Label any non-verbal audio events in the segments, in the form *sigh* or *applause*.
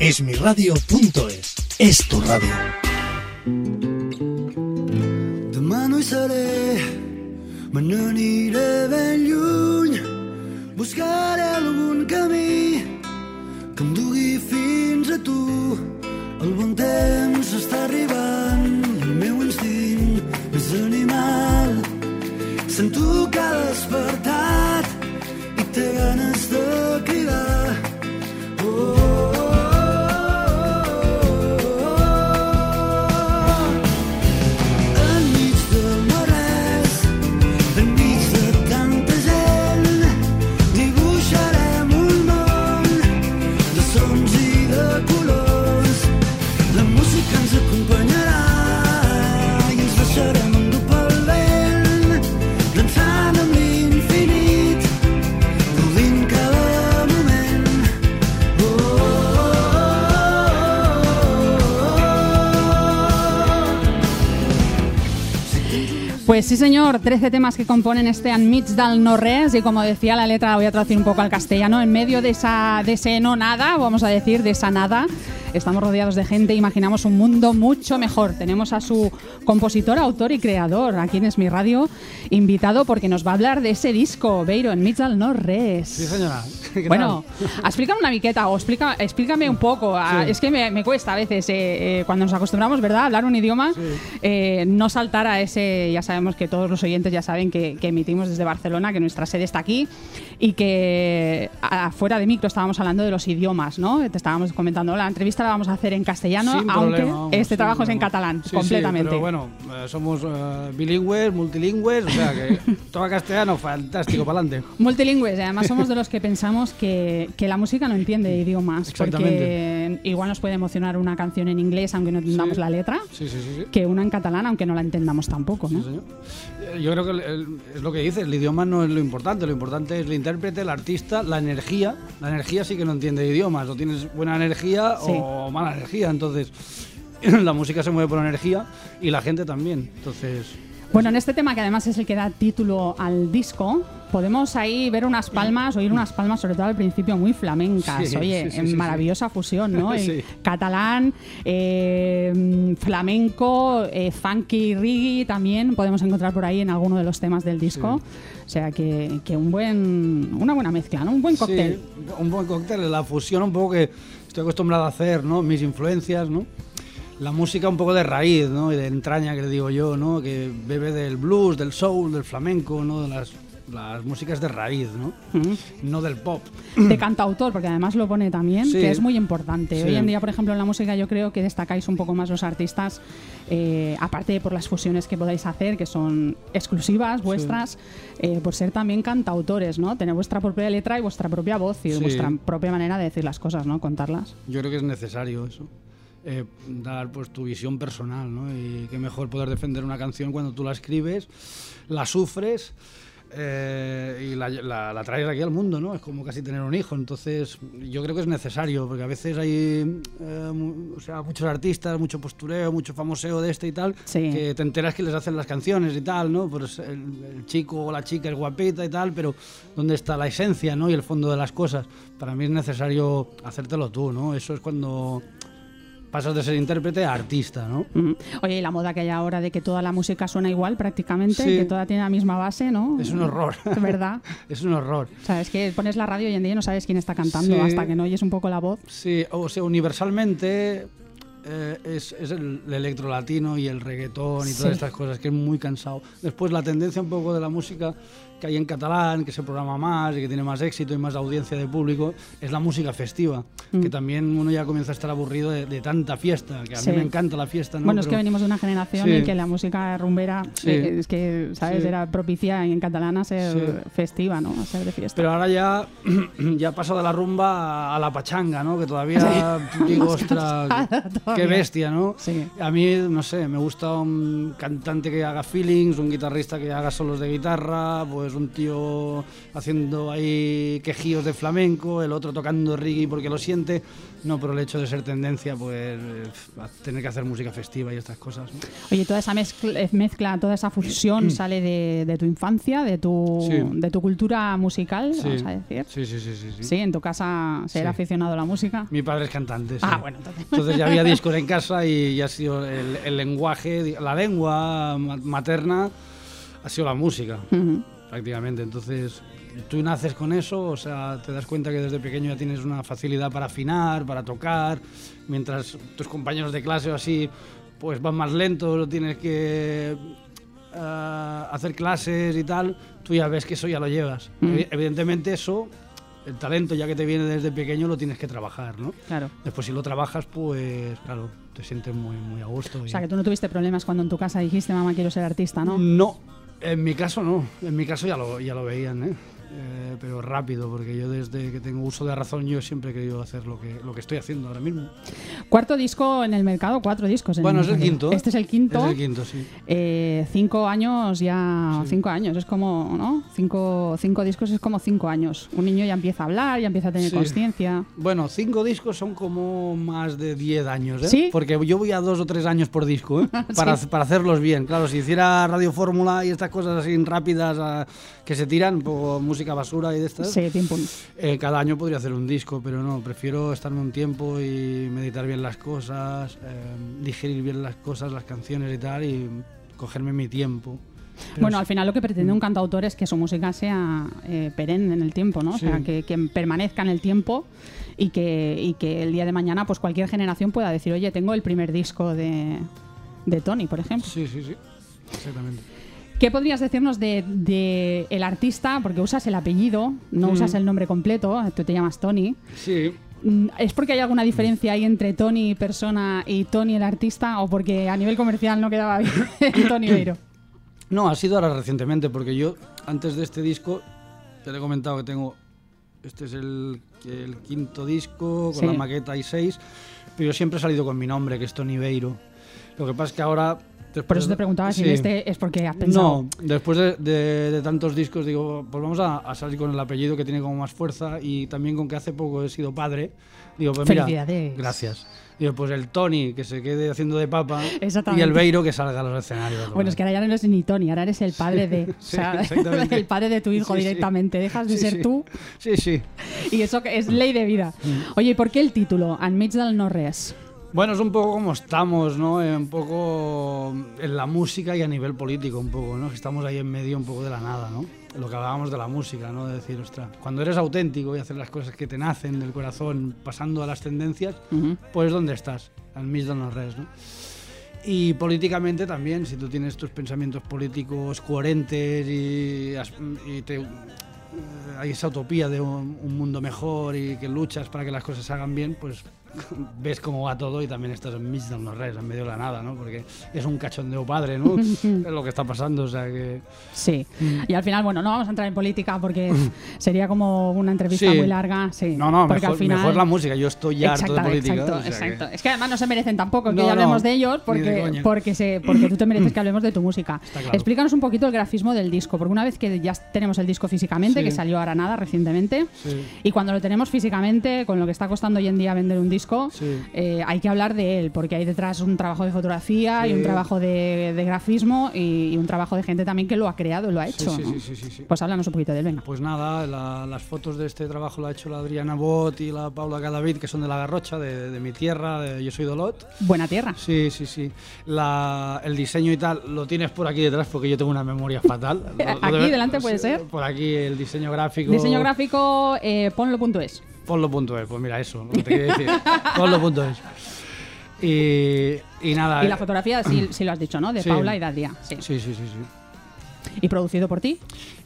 Esmiradio.es és tu ràdio. Demà no hi seré, me n'aniré ben lluny. Buscaré algun camí que em dugui fins a tu. El bon temps està arribant Pues sí, señor, 13 temas que componen este Enmig del no y como decía la letra, la voy a traducir un poco al castellano, en medio de, esa, de ese no nada, vamos a decir, de esa nada, estamos rodeados de gente, imaginamos un mundo mucho mejor. Tenemos a su compositor, autor y creador, aquí en Es Mi Radio, invitado porque nos va a hablar de ese disco, Beiro, del no res. Sí, señora. *laughs* ¿Qué Bueno, *laughs* explícame una miqueta o explica, explícame un poco. ah, Sí. Es que me, me cuesta a veces, eh, eh, cuando nos acostumbramos, ¿verdad?, a hablar un idioma, eh, no saltar a ese, ya sabemos que todos los oyentes ya saben que, que emitimos desde Barcelona, que nuestra sede está aquí y que afuera de micro estábamos hablando de los idiomas, ¿no? Te estábamos comentando, la entrevista la vamos a hacer en castellano, Sin aunque problema, vamos, este trabajo es en problema. catalán, Sí, sí, completamente. pero bueno, eh, somos eh, bilingües, multilingües, o sea que *laughs* todo castellano, fantástico, para adelante. Multilingües, y además somos de los que pensamos que, que la música no entiende idiomas, porque igual nos puede emocionar una canción en inglés aunque no entendamos Sí. la letra, Sí, sí, sí. sí. que una en catalán aunque no la entendamos tampoco, ¿no? Sí, señor. Eh, Yo creo que el- el- es lo que dices, el idioma no es lo importante, lo importante es el intérprete, el artista, la energía. La energía sí que no entiende idiomas, o tienes buena energía Sí. o mala energía, entonces *laughs* la música se mueve por energía y la gente también, entonces... Bueno, en este tema que además es el que da título al disco, podemos ahí ver unas palmas, oír unas palmas, sobre todo al principio, muy flamencas. Sí, Oye, sí, maravillosa fusión, ¿no? *laughs* Sí. Catalán, eh, flamenco, eh, funky, reggae también podemos encontrar por ahí en alguno de los temas del disco. O sea que, que un buen, una buena mezcla, ¿no? Un buen cóctel. Sí, un buen cóctel, la fusión un poco que estoy acostumbrado a hacer, ¿no? Mis influencias, ¿no? La música un poco de raíz, ¿no? Y de entraña, que le digo yo, ¿no? Que bebe del blues, del soul, del flamenco, ¿no? De las, las músicas de raíz, ¿no? No del pop. de cantautor, porque además lo pone también, Sí. que es muy importante. Sí. Hoy en día, por ejemplo, en la música yo creo que destacáis un poco más los artistas, eh, aparte de por las fusiones que podáis hacer, que son exclusivas vuestras, eh, por ser también cantautores, ¿no? Tener vuestra propia letra y vuestra propia voz y vuestra propia manera de decir las cosas, ¿no? Contarlas. Yo creo que es necesario eso. Eh, dar pues tu visión personal, ¿no? Y qué mejor poder defender una canción cuando tú la escribes, la sufres eh, y la, la- la traes aquí al mundo, ¿no? Es como casi tener un hijo. Entonces, yo creo que es necesario, porque a veces hay eh, o sea, muchos artistas, mucho postureo, mucho famoseo de este y tal, Sí. que te enteras que les hacen las canciones y tal, ¿no? Pues el, el chico o la chica es guapita y tal, pero ¿dónde está la esencia, ¿no? Y el fondo de las cosas. Para mí es necesario hacértelo tú, ¿no? Eso es cuando pasas de ser intérprete a artista, ¿no? Mm. Oye, y la moda que hay ahora de que toda la música suena igual prácticamente, Sí. que toda tiene la misma base, ¿no? Es un horror. *laughs* ¿Verdad? *laughs* es un horror. O sea, es que pones la radio hoy en día y no sabes quién está cantando Sí. hasta que no oyes un poco la voz. Sí, o sea, universalmente eh, es, es el, el electro latino y el reggaetón y Sí. todas estas cosas, que es muy cansado. Después la tendencia un poco de la música que hay en catalán, que se programa más y que tiene más éxito y más audiencia de público, es la música festiva. Que Mm. también uno ya comienza a estar aburrido de, de tanta fiesta, que a Sí. mí me encanta la fiesta. ¿no? Bueno, es que Pero- venimos de una generación Sí. en que la música rumbera Sí. eh, es que, ¿sabes? Era propicia en catalán a ser festiva, ¿no? A ser de fiesta. Pero ahora ya, *clears throat* ya pasa de la rumba a la pachanga, ¿no? Que todavía *laughs* digo, *laughs* ostras, qué bestia, ¿no? A mí, no sé, me gusta un cantante que haga feelings, un guitarrista que haga solos de guitarra, pues un tío haciendo ahí quejíos de flamenco, el otro tocando reggae porque lo siente. No, por el hecho de ser tendencia, pues a tener que hacer música festiva y estas cosas. ¿no? Oye, toda esa mezcla, eh, mezcla, toda esa fusión sale de, de tu infancia, de tu, Sí. de tu cultura musical, vamos a decir. sí, sí, sí, sí, sí. Sí, en tu casa ser Sí. aficionado a la música. Mi padre es cantante. sí. Ah, bueno, entonces. Entonces ya había *laughs* discos en casa y ya ha sido el, el lenguaje, la lengua ma- materna ha sido la música, Ujú. Prácticamente. Entonces tú naces con eso, o sea, te das cuenta que desde pequeño ya tienes una facilidad para afinar, para tocar, mientras tus compañeros de clase o así pues van más lentos, tienes que eh, hacer clases y tal, tú ya ves que eso ya lo llevas. Mm. Evi- Evidentemente eso, el talento ya que te viene desde pequeño lo tienes que trabajar, ¿no? Claro. Después si lo trabajas, pues claro, te sientes muy, muy a gusto. O y- sea, que tú no tuviste problemas cuando en tu casa dijiste, mamá, quiero ser artista, ¿no? No, en mi caso no. En mi caso ya lo, ya lo veían, ¿eh? Eh, pero rápido, porque yo desde que tengo uso de razón yo siempre he querido hacer lo que, lo que estoy haciendo ahora mismo. Cuarto disco en el mercado, cuatro discos. en Bueno, es el quinto. Este es el quinto. Es el quinto, sí. Eh, cinco años ya, cinco años, es como, ¿no? Cinco, cinco discos es como cinco años. Un niño ya empieza a hablar, ya empieza a tener Sí. conciencia. Bueno, cinco discos son como más de 10 años, ¿eh? ¿Sí? Porque yo voy a dos o tres años por disco, ¿eh? *laughs* Para, para hacerlos bien. Claro, si hiciera Radio Fórmula y estas cosas así rápidas ah, que se tiran, por música basura y de estas, Sí, pim, pum. Eh, cada año podría hacer un disco, pero no, prefiero estarme un tiempo y meditar bien las cosas, eh, digerir bien las cosas, las canciones y tal, y cogerme mi tiempo. Pero Bueno, al final lo que pretende un cantautor es que su música sea eh, perenne en el tiempo, ¿no? O Sí. sea, que, que permanezca en el tiempo y que, y que el día de mañana pues cualquier generación pueda decir, oye, tengo el primer disco de, de Tony, por ejemplo. sí, sí, sí, exactamente. ¿Qué podrías decirnos de, de el artista? Porque usas el apellido, no Mm. usas el nombre completo, tú te llamas Tony. Sí, Mm, ¿Es porque hay alguna diferencia ahí entre Tony persona y Tony el artista o porque a nivel comercial no quedaba bien *laughs* Tony Beiro? *clears throat* no, ha sido ahora recientemente, porque yo antes de este disco, te he comentado que tengo, este es el, el quinto disco, con Sí. la maqueta y seis, pero yo siempre he salido con mi nombre, que es Tony Beiro. Lo que pasa es que ahora... Por después eso te preguntaba si sí. este es porque has pensado. No, después de, de- de tantos discos digo, pues vamos a, a salir con el apellido que tiene como más fuerza y también con que hace poco he sido padre. Digo, pues mira, Felicidades. gracias. Digo, pues el Tony que se quede haciendo de papa y el Beiro que salga a los escenarios. Bueno, es que ahora ya no eres ni Tony, ahora eres el padre de. *laughs* Sí, o sea, *laughs* exactamente. el padre de tu hijo directamente. Dejas de ser tú Sí, sí. *laughs* y eso es ley de vida. Oye, ¿y por qué el título? Enmig del no res. Bueno, es un poco como estamos, ¿no? Eh, un poco en la música y a nivel político, un poco, ¿no? Que estamos ahí en medio un poco de la nada, ¿no? Lo que hablábamos de la música, ¿no? De decir, ostras, cuando eres auténtico y haces las cosas que te nacen del corazón, pasando a las tendencias, pues es donde estás, al del no res, ¿no? Y políticamente también, si tú tienes tus pensamientos políticos coherentes y, y te, hay esa utopía de un, un mundo mejor y que luchas para que las cosas se hagan bien, pues *laughs* ves cómo va todo y también estás en del no res, en medio de la nada, ¿no? Porque es un cachondeo padre, ¿no? *laughs* es lo que está pasando, o sea que... Sí. Y al final, bueno, no vamos a entrar en política porque *laughs* sería como una entrevista Sí. muy larga. Sí. No, no, porque mejor, al final... mejor la música, yo estoy harto de Exacto, política. exacto, o sea que- exacto. Es que además no se merecen tampoco que No, ya hablemos no, de ellos ni de porque, porque, se, porque tú te mereces *clears throat* que hablemos de tu música. Claro. Explícanos un poquito el grafismo del disco, porque una vez que ya tenemos el disco físicamente, Sí. que salió ahora nada recientemente, Sí. y cuando lo tenemos físicamente, con lo que está costando hoy en día vender un disco, Sí. eh, hay que hablar de él, porque hay detrás un trabajo de fotografía y Sí. un trabajo de, de grafismo y, y un trabajo de gente también que lo ha creado y lo ha hecho. ¿no? Pues háblanos un poquito de él, venga. Pues nada, la- las fotos de este trabajo la ha hecho la Adriana Bot y la Paula Cadavid, que son de La Garrocha, de, de mi tierra, de Yo Soy Dolot. Buena tierra. Sí, sí, sí. La- el diseño y tal lo tienes por aquí detrás porque yo tengo una memoria fatal. *laughs* Lo- lo Aquí debe- delante puede ser. Por aquí el diseño gráfico. Diseño gráfico, eh, ponlo.es. Ponlo.es, pues mira eso, lo que te quiero decir. *laughs* Ponlo.es. Y, y nada. Y la fotografía, sí, *clears throat* sí lo has dicho, ¿no? De Sí. Paula y de Adrià. Sí. Sí, sí, sí, sí. ¿Y producido por ti?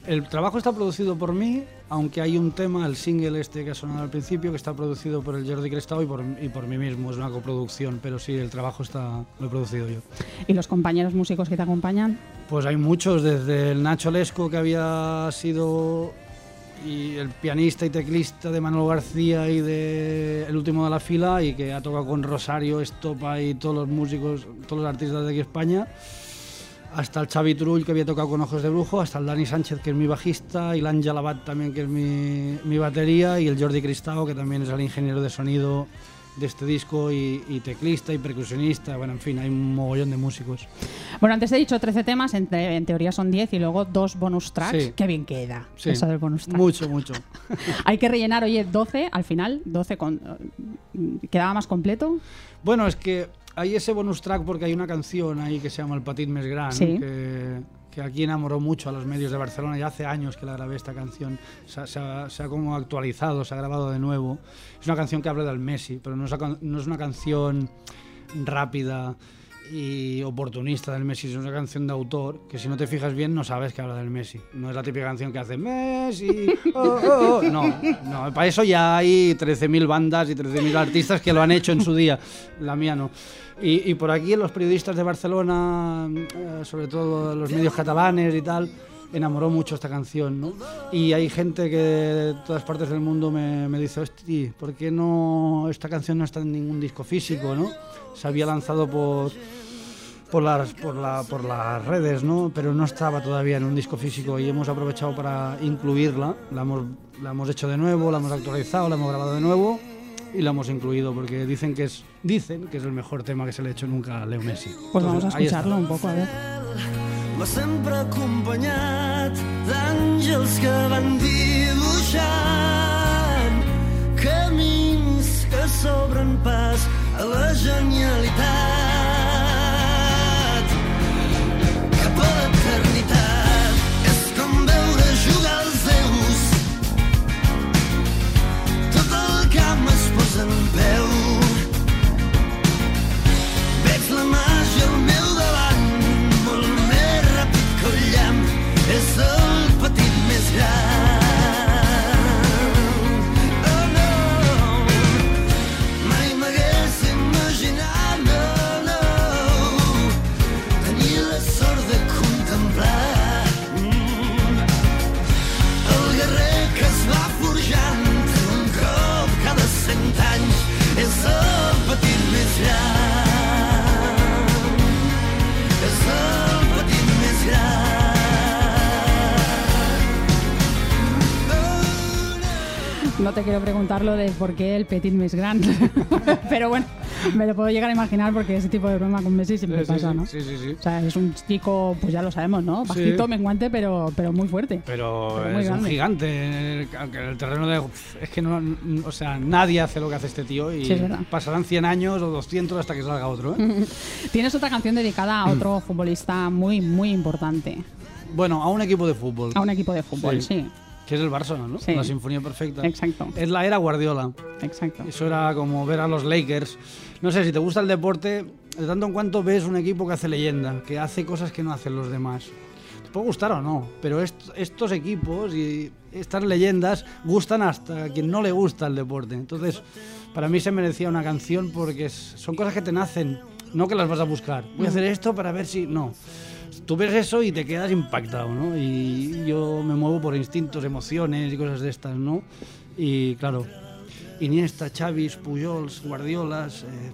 El trabajo está producido por mí, aunque hay un tema, el single este que ha sonado al principio, que está producido por el Jordi Crestado y por, y por mí mismo, es una coproducción, pero sí, el trabajo está, lo he producido yo. ¿Y los compañeros músicos que te acompañan? Pues hay muchos, desde el Nacho Lesco, que había sido y el pianista y teclista de Manuel García y de El último de la fila y que ha tocado con Rosario, Estopa y todos los músicos, todos los artistas de aquí España hasta el Xavi Trull que había tocado con Ojos de Brujo, hasta el Dani Sánchez que es mi bajista y l'Àngel Abad también que es mi, mi, batería y el Jordi Cristao que también es el ingeniero de sonido de este disco y, y, teclista y percusionista, bueno, en fin, hay un mogollón de músicos. Bueno, antes he dicho 13 temas, en, te en teoría son 10 y luego dos bonus tracks. Sí. Qué bien queda Sí. eso del bonus track. Mucho, mucho. *laughs* Hay que rellenar, oye, 12 al final, 12 con... ¿Quedaba más completo? Bueno, es que hay ese bonus track porque hay una canción ahí que se llama El Petit Més Gran, Sí. que, que aquí enamoró mucho a los medios de Barcelona. Ya hace años que la grabé esta canción. Se, ha- como actualizado, se ha grabado de nuevo. Es una canción que habla del Messi, pero no es una canción rápida y oportunista del Messi, es una canción de autor que si no te fijas bien no sabes que habla del Messi. No es la típica canción que hace Messi. oh, oh, oh". No, no, para eso ya hay 13.000 bandas y 13.000 artistas que lo han hecho en su día. La mía no. Y, y por aquí los periodistas de Barcelona, eh, sobre todo los medios catalanes y tal, enamoró mucho esta canción, ¿no? Y hay gente que de todas partes del mundo me, me dice, hostia, ¿por qué no esta canción no está en ningún disco físico, ¿no? Se había lanzado por por las, por, la, por las redes, ¿no? Pero no estaba todavía en un disco físico y hemos aprovechado para incluirla. La hemos, la hemos hecho de nuevo, la hemos actualizado, la hemos grabado de nuevo y la hemos incluido porque dicen que es, dicen que es el mejor tema que se le ha hecho nunca a Leo Messi. Pues vamos a Entonces, ahí está. escucharlo un poco, a ver. Va sempre acompanyat d'àngels que van dibuixant camins que s'obren pas a la genialitat te quiero preguntar lo de por qué el petit més gran, *laughs* pero bueno, me lo puedo llegar a imaginar porque ese tipo de broma con Messi siempre Sí, pasa, sí, ¿no? sí, sí, sí. O sea, es un chico, pues ya lo sabemos, ¿no? Bajito, Sí. menguante, pero, pero muy fuerte. Pero, Pero muy es un gigante. En el terreno de. Es que no. O sea, nadie hace lo que hace este tío y Sí, es verdad. pasarán 100 años o 200 hasta que salga otro. ¿eh? *laughs* Tienes otra canción dedicada a otro futbolista muy, muy importante, bueno, a un equipo de fútbol. a un equipo de fútbol, Sí. Que es el Barça, ¿no? Sí. La Sinfonía Perfecta. Exacto, Es la era Guardiola. exacto. Eso era como ver a los Lakers. No sé, si te gusta el deporte, de tanto en cuanto ves un equipo que hace leyenda, que hace cosas que no hacen los demás. Te puede gustar o no, pero est- estos equipos y estas leyendas gustan hasta a quien no le gusta el deporte. Entonces, para mí se merecía una canción porque son cosas que te nacen, no que las vas a buscar. Voy a hacer esto para ver si... No. Tú ves eso y te quedas impactado, ¿no? Y yo me muevo por instintos, emociones y cosas de estas, ¿no? Y claro, Iniesta, Chavis, Pujols, Guardiolas, eh,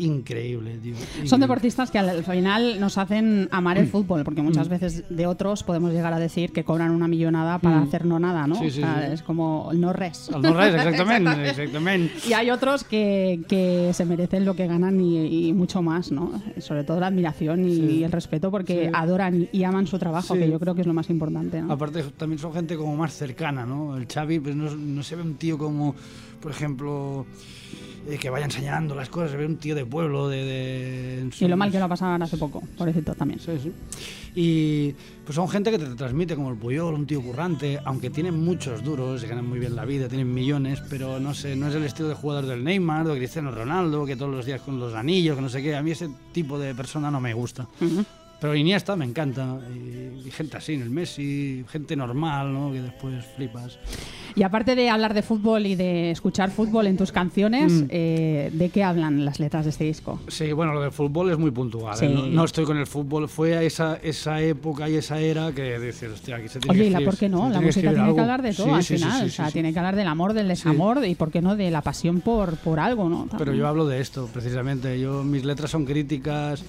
increíble, tío. Son deportistas que al final nos hacen amar el fútbol, porque muchas veces de otros podemos llegar a decir que cobran una millonada para Mm. hacer no nada, ¿no? Sí, sí, O sea, sí. Es como el no res. Al no res, exactamente, *laughs* exactamente. Y hay otros que, que se merecen lo que ganan y, y mucho más, ¿no? Sobre todo la admiración y, el respeto porque adoran y aman su trabajo, que yo creo que es lo más importante, ¿no? Aparte, también son gente como más cercana, ¿no? El Xavi, pues no, no se ve un tío como, por ejemplo, eh, que vaya enseñando las cosas, se ve un tío de pueblo, de... de- Y lo mal que lo pasaban hace poco, pobrecito también. Sí, sí. Y pues son gente que te transmite como el Puyol, un tío currante, aunque tienen muchos duros, se ganan muy bien la vida, tienen millones, pero no sé, no es el estilo de jugador del Neymar de Cristiano Ronaldo, que todos los días con los anillos, que no sé qué. A mí ese tipo de persona no me gusta. Ujú. Pero Iniesta me encanta. Y, y gente así, en el Messi, gente normal, ¿no? Que después flipas. Y aparte de hablar de fútbol y de escuchar fútbol en tus canciones, Mm. eh, ¿de qué hablan las letras de este disco? Sí, bueno, lo del fútbol es muy puntual. Sí. ¿eh? No, no estoy con el fútbol. Fue esa, esa época y esa era que dices, hostia, aquí se tiene Oye, que ¿y la escribir- por qué no? La que música tiene que algo. hablar de todo Sí, al sí, final. o sea, tiene que hablar del amor, del desamor y, ¿por qué no?, de la pasión por, por algo, ¿no? Pero También. yo hablo de esto, precisamente. Yo, mis letras son críticas,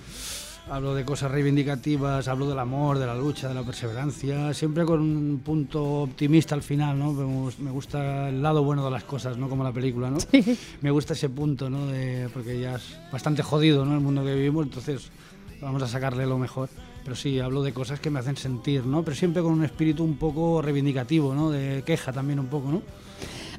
hablo de cosas reivindicativas, hablo del amor, de la lucha, de la perseverancia, siempre con un punto optimista al final, ¿no? Me gus- Me gusta el lado bueno de las cosas, no como la película, ¿no? Sí. Me gusta ese punto, ¿no? De, porque ya es bastante jodido, ¿no? El mundo que vivimos, entonces vamos a sacarle lo mejor. Pero sí, hablo de cosas que me hacen sentir, ¿no? Pero siempre con un espíritu un poco reivindicativo, ¿no? De queja también un poco, ¿no?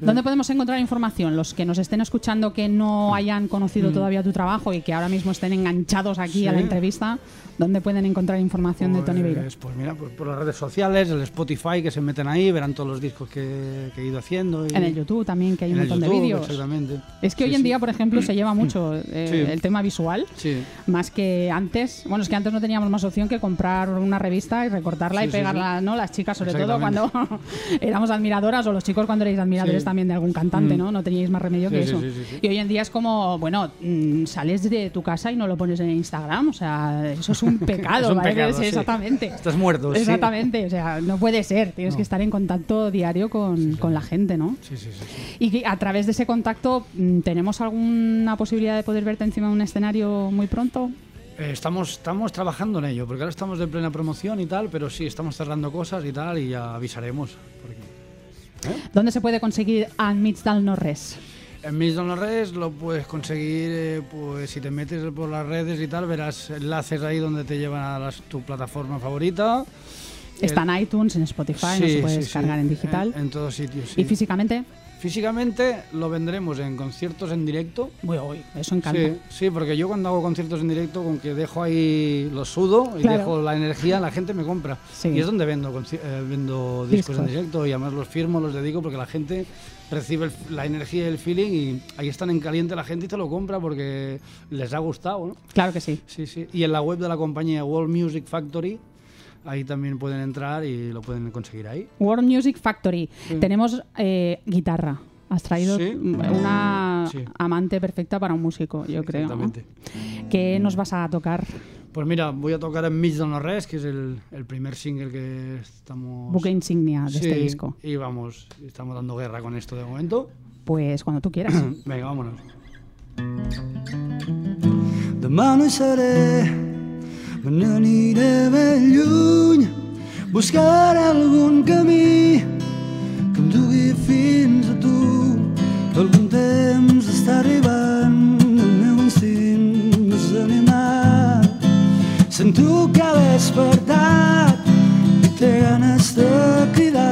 ¿Dónde podemos encontrar información? Los que nos estén escuchando que no hayan conocido todavía tu trabajo y que ahora mismo estén enganchados aquí a la Mm. Sí. entrevista, ¿dónde pueden encontrar información de Tony Beiro? Pues, pues mira, pues por las redes sociales, el Spotify, que se meten ahí, verán todos los discos que, que he ido haciendo. y- En el YouTube también, que hay un montón de YouTube, vídeos. Exactamente. Es que Sí, hoy en sí. día, por ejemplo, *clears throat* se lleva mucho eh, Sí. el tema visual. Sí. Más que antes, bueno, es que antes no teníamos más opción que comprar una revista y recortarla Sí, y sí, pegarla, ¿no? Las chicas, sobre todo cuando *laughs* éramos admiradoras o los chicos cuando erais admiradores Sí. también de algún cantante, ¿no? No teníais más remedio Sí, que eso. Y hoy en día es como, bueno, mm, sales de tu casa y no lo pones en Instagram, o sea, eso es un *laughs* pecado, Es un ¿vale? pecado, Sí, sí. Exactamente. Estás muerto, sí. Exactamente, o sea, no puede ser, tienes que estar en contacto diario con, con la gente, ¿no? Sí, sí, sí. Y a través de ese contacto, mm, ¿tenemos alguna posibilidad de poder verte encima de un escenario muy pronto? Eh, estamos, estamos trabajando en ello, porque ahora estamos de plena promoción y tal, pero sí, estamos cerrando cosas y tal, y ya avisaremos. Porque ¿Dónde se puede conseguir Enmig del No Res? en mis redes lo puedes conseguir, eh, pues si te metes por las redes y tal, verás enlaces ahí donde te llevan a las- tu plataforma favorita. Está en iTunes, en Spotify, no Sí, se puede sí, descargar sí. en digital. En, en todos sitios, sí. ¿Y físicamente? Físicamente lo vendremos en conciertos en directo. Uy, uy, eso encanta. Sí, sí, porque yo cuando hago conciertos en directo, con que dejo ahí lo sudo y Claro. dejo la energía, la gente me compra. Sí. Y es donde vendo, eh, vendo discos, en Discos. directo y además los firmo, los dedico porque la gente recibe el- la energía y el feeling y ahí están en caliente la gente y te lo compra porque les ha gustado, ¿no? Claro que sí. Sí, sí. Y en la web de la compañía World Music Factory, ahí también pueden entrar y lo pueden conseguir ahí. World Music Factory. Sí. Tenemos eh, guitarra. Has traído Sí. una Sí. amante perfecta para un músico, yo creo. ¿no? Exactamente. ¿Qué nos vas a tocar? Pues mira, voy a tocar en del No Res, que es el, el primer single que estamos... Buque insignia de este disco. Y vamos, estamos dando guerra con esto de momento. Pues cuando tú quieras. *coughs* Venga, vámonos. Demà no hi seré, me n'aniré ben lluny. Buscaré algun camí que em dugui fins a tu. Algun temps està arribant, el meu instint més animat. Sento que ha despertat i té ganes de cridar.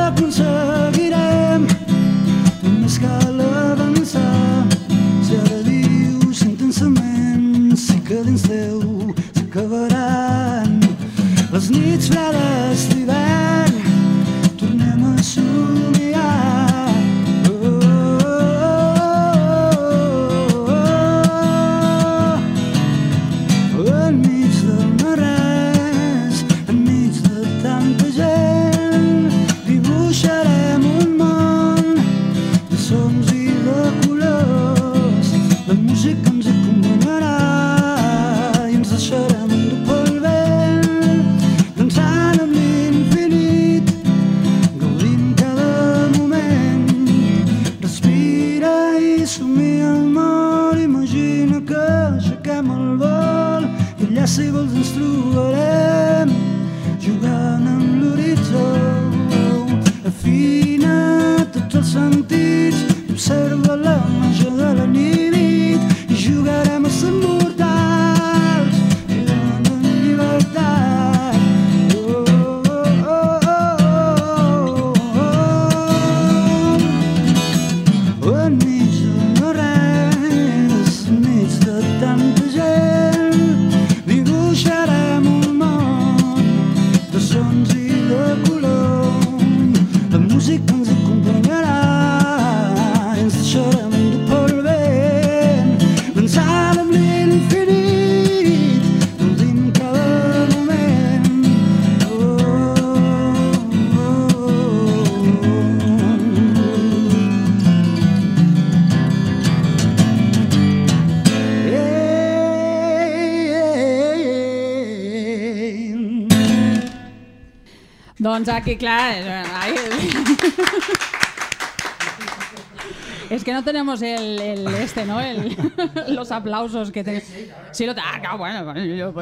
happens. Que aixequem el vol Doncs aquí, clar... eh, Es que no tenemos el, este, ¿no? El- los aplausos que tenemos. Sí, lo ah, bueno, yo-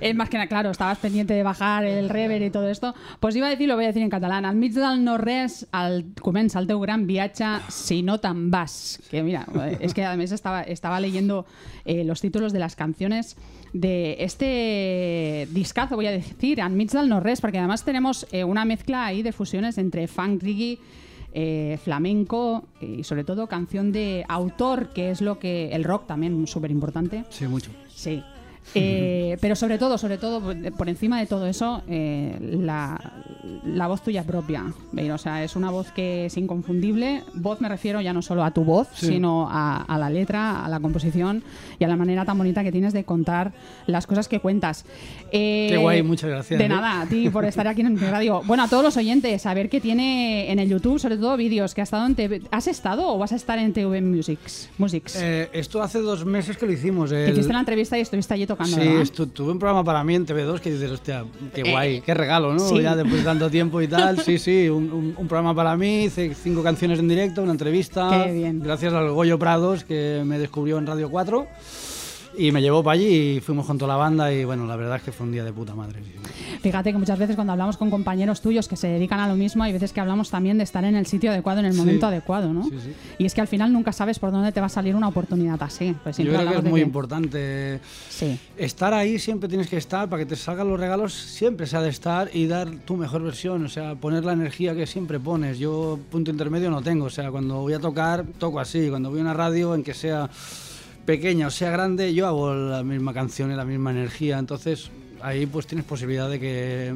es más que nada, claro, estabas pendiente de bajar el rever y todo esto. Pues iba a decir, lo voy a decir en catalán. Al mig del no-res el, comença el gran viatge si no te'n vas. Que mira, es que además estaba, estaba leyendo eh, los títulos de las canciones de este discazo, voy a decir, al mig del no-res, porque además tenemos eh, una mezcla ahí de fusiones entre funk, reggae, eh, flamenco y sobre todo canción de autor, que es lo que el rock también súper importante. Sí, mucho. Sí. Eh, pero sobre todo, sobre todo, por- encima de todo eso, eh, la, la voz tuya propia. O sea, es una voz que es inconfundible. Voz me refiero ya no solo a tu voz, Sí. sino a, a la letra, a la composición y a la manera tan bonita que tienes de contar las cosas que cuentas. Eh, Qué guay, muchas gracias, De ¿eh? nada, a ti por estar aquí en mi radio. Bueno, a todos los oyentes, a ver qué tiene en el YouTube, sobre todo vídeos, que ha estado en TV. ¿Has estado o vas a estar en TV Musics? Musics? Eh, esto hace dos meses que lo hicimos. que el- hiciste la entrevista y estuviste allí tocando, Sí, tuve un programa para mí en TV2 que dices, hostia, qué Eh, guay, qué regalo, ¿no? sí. Ya después de tanto tiempo y tal. Sí, sí, un, un- un programa para mí, hice cinco canciones en directo, una entrevista. Qué bien. Gracias al Goyo Prados que me descubrió en Radio 4 y me llevó para allí y fuimos con toda la banda y bueno, la verdad es que fue un día de puta madre. sí. Fíjate que muchas veces cuando hablamos con compañeros tuyos que se dedican a lo mismo, hay veces que hablamos también de estar en el sitio adecuado, en el Sí. momento adecuado, ¿no? Sí, sí. Y es que al final nunca sabes por dónde te va a salir una oportunidad así. Pues Yo creo que es muy importante. Estar ahí siempre tienes que estar para que te salgan los regalos, siempre se ha de estar y dar tu mejor versión, o sea, poner la energía que siempre pones. Yo punto intermedio no tengo, o sea, cuando voy a tocar, toco así, cuando voy a una radio, en que sea pequeña o sea grande, yo hago la misma canción y la misma energía, entonces ahí pues tienes posibilidad de que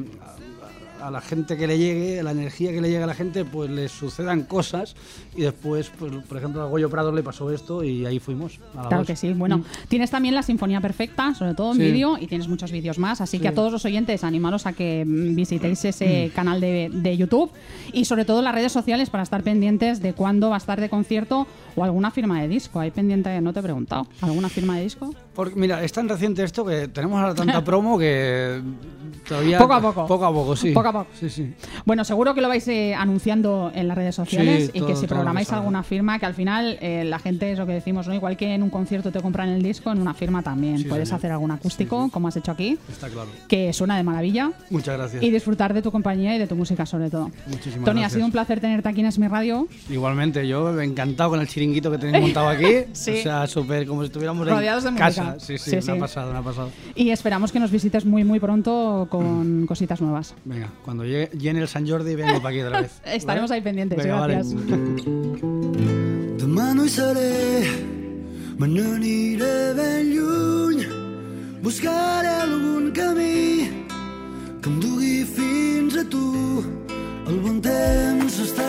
a, a la gente que le llegue, la energía que le llegue a la gente, pues le sucedan cosas y después, pues por ejemplo a Goyo Prado le pasó esto y ahí fuimos. a la Claro que sí. Bueno, tienes también la Sinfonía Perfecta, sobre todo en Sí. vídeo, y tienes muchos vídeos más. Así que a todos los oyentes, animaros a que mm, visitéis ese canal de, de YouTube y sobre todo las redes sociales para estar pendientes de cuándo va a estar de concierto o alguna firma de disco. Hay pendiente, no te he preguntado, ¿alguna firma de disco? Porque, mira, es tan reciente esto que tenemos ahora tanta *laughs* promo que todavía... Poco a poco. Poco a poco, sí. Poco a poco. Sí, sí. Bueno, seguro que lo vais eh, anunciando en las redes sociales Sí, y todo- que si que programáis alguna firma, que al final eh, la gente es lo que decimos, ¿no? Igual que en un concierto te compran el disco, en una firma también. Sí, Puedes señor. hacer algún acústico, como has hecho aquí, Está claro. que suena de maravilla. Muchas gracias. Y disfrutar de tu compañía y de tu música sobre todo. Muchísimas Tony, ha sido un placer tenerte aquí en Es Mi Radio, Igualmente, yo encantado con el chiringuito que tenéis montado aquí. *laughs* Sí. O sea, súper como si estuviéramos Rodeados de en música. Casa. Sí, sí, Sí, me sí. ha pasado, me ha pasado. y esperamos que nos visites muy muy pronto con cositas nuevas. Venga, cuando llegue, llene el San Jordi vengo para aquí otra vez. *laughs* Estaremos ahí pendientes, Venga, vale. gracias. Demà no hi seré, me n'aniré ben lluny. Buscaré algun camí que em dugui fins a tu. El bon temps està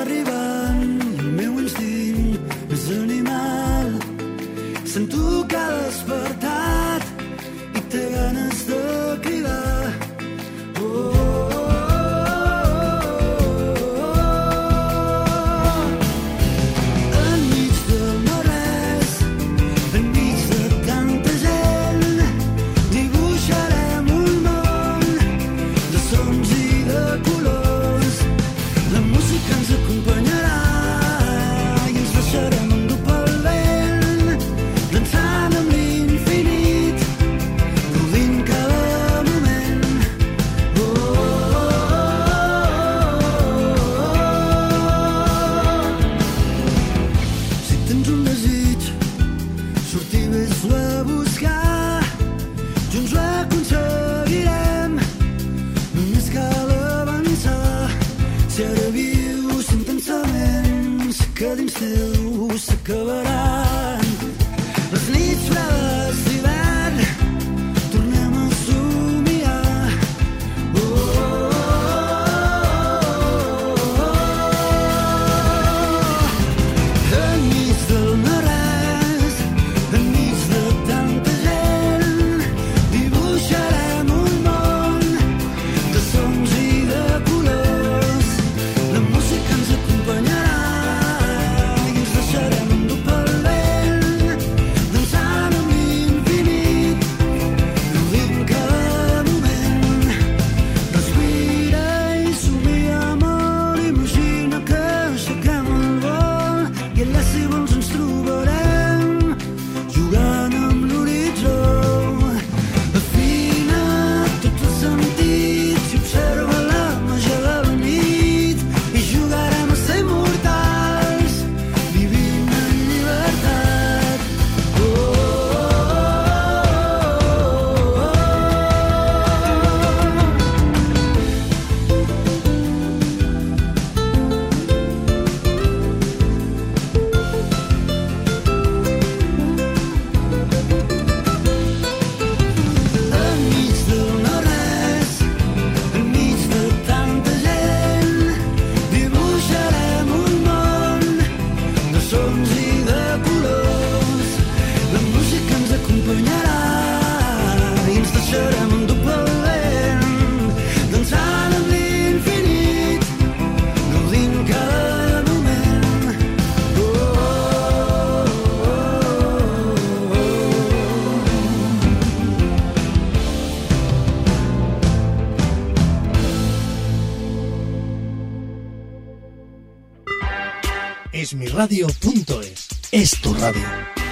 Esmiradio.es es tu radio.